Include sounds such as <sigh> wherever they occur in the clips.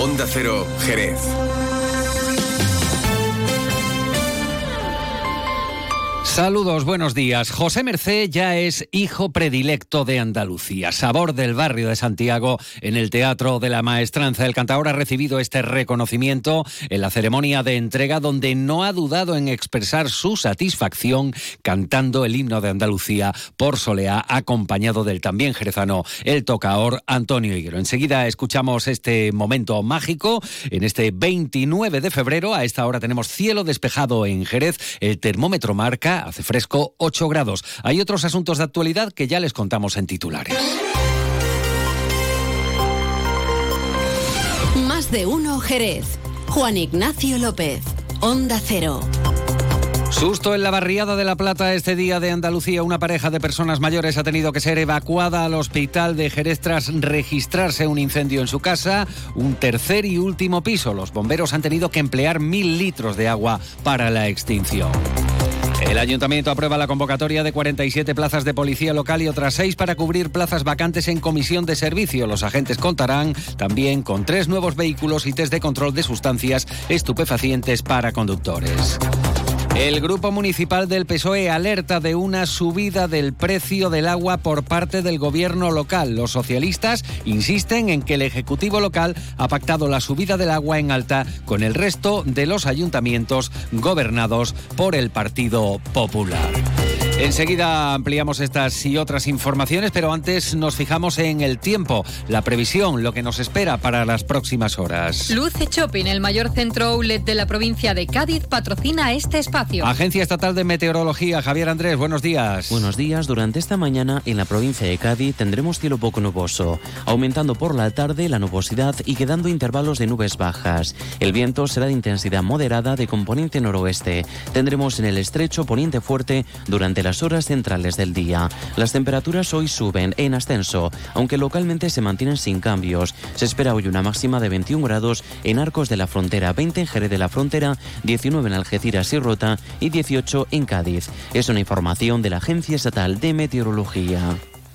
Onda Cero, Jerez. Saludos, buenos días. José Mercé ya es hijo predilecto de Andalucía, sabor del barrio de Santiago en el Teatro de la Maestranza. El cantador ha recibido este reconocimiento en la ceremonia de entrega donde no ha dudado en expresar su satisfacción cantando el himno de Andalucía por Soleá, acompañado del también jerezano el tocaor Antonio Higuero. Enseguida escuchamos este momento mágico en este 29 de febrero. A esta hora tenemos cielo despejado en Jerez. El termómetro marca hace fresco 8 grados. Hay otros asuntos de actualidad que ya les contamos en titulares. Más de uno Jerez. Juan Ignacio López, Onda Cero. Susto en la barriada de La Plata este día de Andalucía. Una pareja de personas mayores ha tenido que ser evacuada al hospital de Jerez tras registrarse un incendio en su casa. Un tercer y último piso. Los bomberos han tenido que emplear mil litros de agua para la extinción. El ayuntamiento aprueba la convocatoria de 47 plazas de policía local y otras seis para cubrir plazas vacantes en comisión de servicio. Los agentes contarán también con tres nuevos vehículos y test de control de sustancias estupefacientes para conductores. El Grupo Municipal del PSOE alerta de una subida del precio del agua por parte del gobierno local. Los socialistas insisten en que el Ejecutivo local ha pactado la subida del agua en alta con el resto de los ayuntamientos gobernados por el Partido Popular. Enseguida ampliamos estas y otras informaciones, pero antes nos fijamos en el tiempo, la previsión, lo que nos espera para las próximas horas. Luce Shopping, el mayor centro outlet de la provincia de Cádiz, patrocina este espacio. Agencia Estatal de Meteorología, Javier Andrés, buenos días. Buenos días. Durante esta mañana en la provincia de Cádiz tendremos cielo poco nuboso, aumentando por la tarde la nubosidad y quedando intervalos de nubes bajas. El viento será de intensidad moderada de componente noroeste. Tendremos en el estrecho poniente fuerte durante las horas centrales del día. Las temperaturas hoy suben en ascenso, aunque localmente se mantienen sin cambios. Se espera hoy una máxima de 21 grados en Arcos de la Frontera, 20 en Jerez de la Frontera, 19 en Algeciras y Rota y 18 en Cádiz. Es una información de la Agencia Estatal de Meteorología.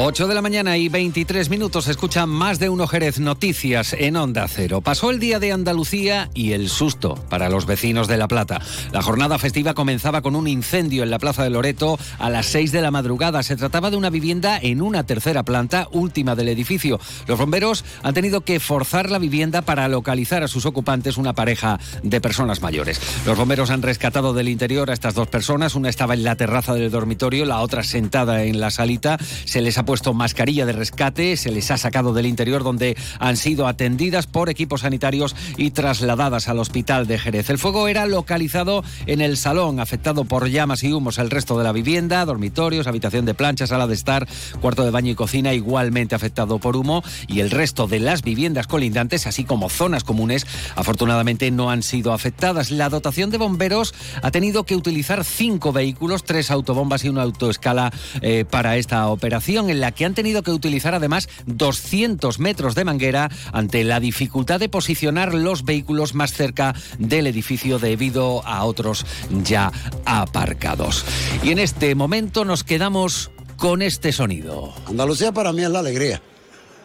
8 de la mañana y 23 minutos escuchan más de uno Jerez Noticias en Onda Cero. Pasó el día de Andalucía y el susto para los vecinos de La Plata. La jornada festiva comenzaba con un incendio en la Plaza de Loreto a las 6 de la madrugada. Se trataba de una vivienda en una tercera planta, última del edificio. Los bomberos han tenido que forzar la vivienda para localizar a sus ocupantes, una pareja de personas mayores. Los bomberos han rescatado del interior a estas dos personas. Una estaba en la terraza del dormitorio, la otra sentada en la salita. Se les ha puesto mascarilla de rescate, se les ha sacado del interior donde han sido atendidas por equipos sanitarios y trasladadas al hospital de Jerez. El fuego era localizado en el salón, afectado por llamas y humos el resto de la vivienda, dormitorios, habitación de plancha, sala de estar, cuarto de baño y cocina igualmente afectado por humo y el resto de las viviendas colindantes, así como zonas comunes, afortunadamente no han sido afectadas. La dotación de bomberos ha tenido que utilizar cinco vehículos, tres autobombas y una autoescala eh, para esta operación en la que han tenido que utilizar además 200 metros de manguera ante la dificultad de posicionar los vehículos más cerca del edificio debido a otros ya aparcados. Y en este momento nos quedamos con este sonido. Andalucía para mí es la alegría.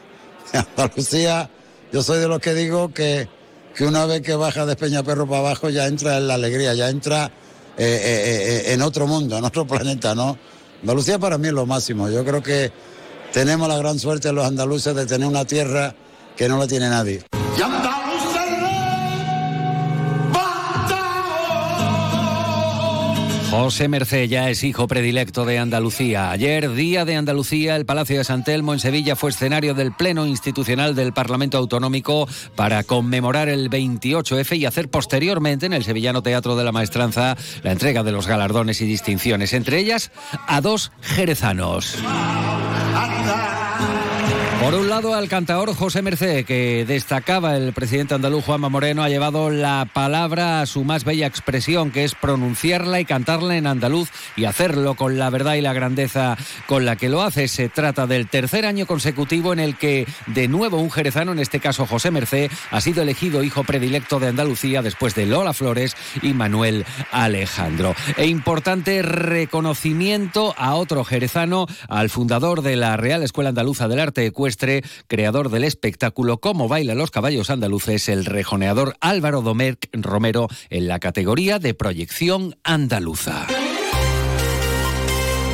<laughs> Andalucía, yo soy de los que digo que, que una vez que baja de Peñaperro para abajo ya entra en la alegría, ya entra eh, eh, eh, en otro mundo, en otro planeta, ¿no? Andalucía para mí es lo máximo. Yo creo que tenemos la gran suerte los andaluces de tener una tierra que no la tiene nadie. José Mercé ya es hijo predilecto de Andalucía. Ayer, día de Andalucía, el Palacio de San Telmo en Sevilla fue escenario del Pleno Institucional del Parlamento Autonómico para conmemorar el 28F y hacer posteriormente en el Sevillano Teatro de la Maestranza la entrega de los galardones y distinciones, entre ellas a dos jerezanos. Por un lado, al cantaor José Merced, que destacaba el presidente andaluz Juanma Moreno, ha llevado la palabra a su más bella expresión, que es pronunciarla y cantarla en andaluz y hacerlo con la verdad y la grandeza con la que lo hace. Se trata del tercer año consecutivo en el que, de nuevo, un jerezano, en este caso José Merced, ha sido elegido hijo predilecto de Andalucía después de Lola Flores y Manuel Alejandro. E importante reconocimiento a otro jerezano, al fundador de la Real Escuela Andaluza del Arte Creador del espectáculo Cómo bailan los caballos andaluces, el rejoneador Álvaro Domerc Romero en la categoría de proyección andaluza.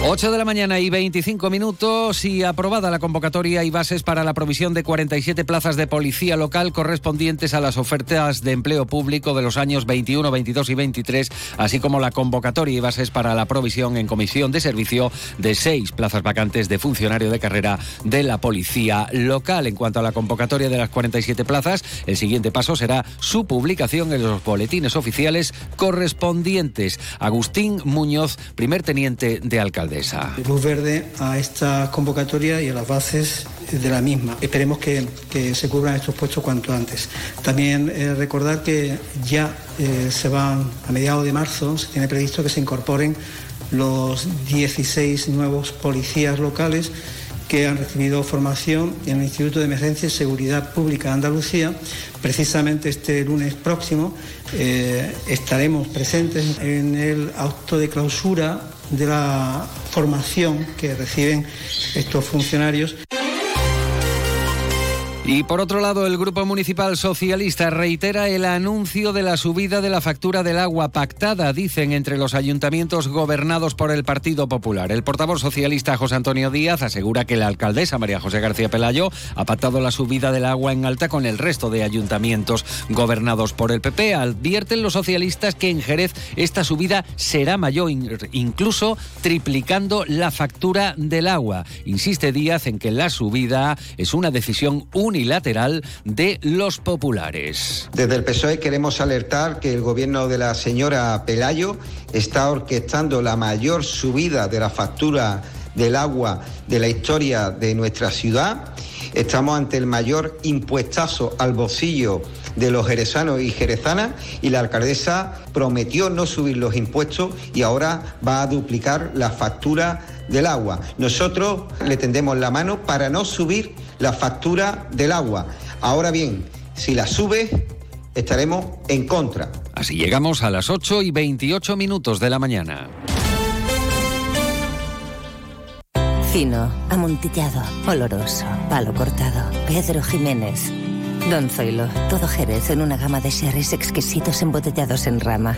8 de la mañana y 25 minutos y aprobada la convocatoria y bases para la provisión de 47 plazas de policía local correspondientes a las ofertas de empleo público de los años 21, 22 y 23, así como la convocatoria y bases para la provisión en comisión de servicio de seis plazas vacantes de funcionario de carrera de la policía local. En cuanto a la convocatoria de las 47 plazas, el siguiente paso será su publicación en los boletines oficiales correspondientes. Agustín Muñoz, primer teniente de alcalde. Luz verde a esta convocatoria y a las bases de la misma. Esperemos que, que se cubran estos puestos cuanto antes. También eh, recordar que ya eh, se van, a mediados de marzo, se tiene previsto que se incorporen los 16 nuevos policías locales que han recibido formación en el Instituto de Emergencia y Seguridad Pública de Andalucía. Precisamente este lunes próximo eh, estaremos presentes en el acto de clausura de la formación que reciben estos funcionarios. Y por otro lado, el Grupo Municipal Socialista reitera el anuncio de la subida de la factura del agua pactada, dicen, entre los ayuntamientos gobernados por el Partido Popular. El portavoz socialista José Antonio Díaz asegura que la alcaldesa María José García Pelayo ha pactado la subida del agua en alta con el resto de ayuntamientos gobernados por el PP. Advierten los socialistas que en Jerez esta subida será mayor, incluso triplicando la factura del agua. Insiste Díaz en que la subida es una decisión única de los populares. Desde el PSOE queremos alertar que el gobierno de la señora Pelayo está orquestando la mayor subida de la factura del agua de la historia de nuestra ciudad. Estamos ante el mayor impuestazo al bolsillo de los jerezanos y jerezanas y la alcaldesa prometió no subir los impuestos y ahora va a duplicar la factura del agua. Nosotros le tendemos la mano para no subir la factura del agua. Ahora bien, si la sube, estaremos en contra. Así llegamos a las 8 y 28 minutos de la mañana. Fino, amontillado, oloroso, palo cortado. Pedro Jiménez. Don Zoilo, todo Jerez en una gama de sherries exquisitos embotellados en rama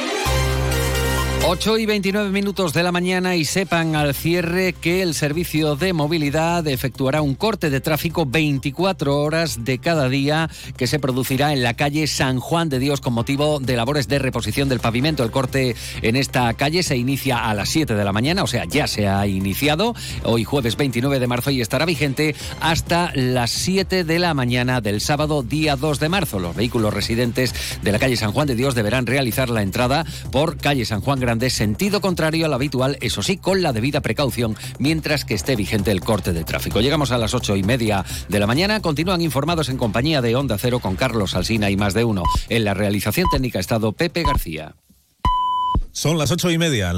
8 y 29 minutos de la mañana y sepan al cierre que el servicio de movilidad efectuará un corte de tráfico 24 horas de cada día que se producirá en la calle San Juan de Dios con motivo de labores de reposición del pavimento. El corte en esta calle se inicia a las 7 de la mañana, o sea, ya se ha iniciado hoy jueves 29 de marzo y estará vigente hasta las 7 de la mañana del sábado día 2 de marzo. Los vehículos residentes de la calle San Juan de Dios deberán realizar la entrada por calle San Juan Grande de sentido contrario al habitual, eso sí, con la debida precaución, mientras que esté vigente el corte de tráfico. Llegamos a las ocho y media de la mañana. Continúan informados en compañía de Onda Cero con Carlos Alsina y más de uno. En la realización técnica estado Pepe García. Son las ocho y media.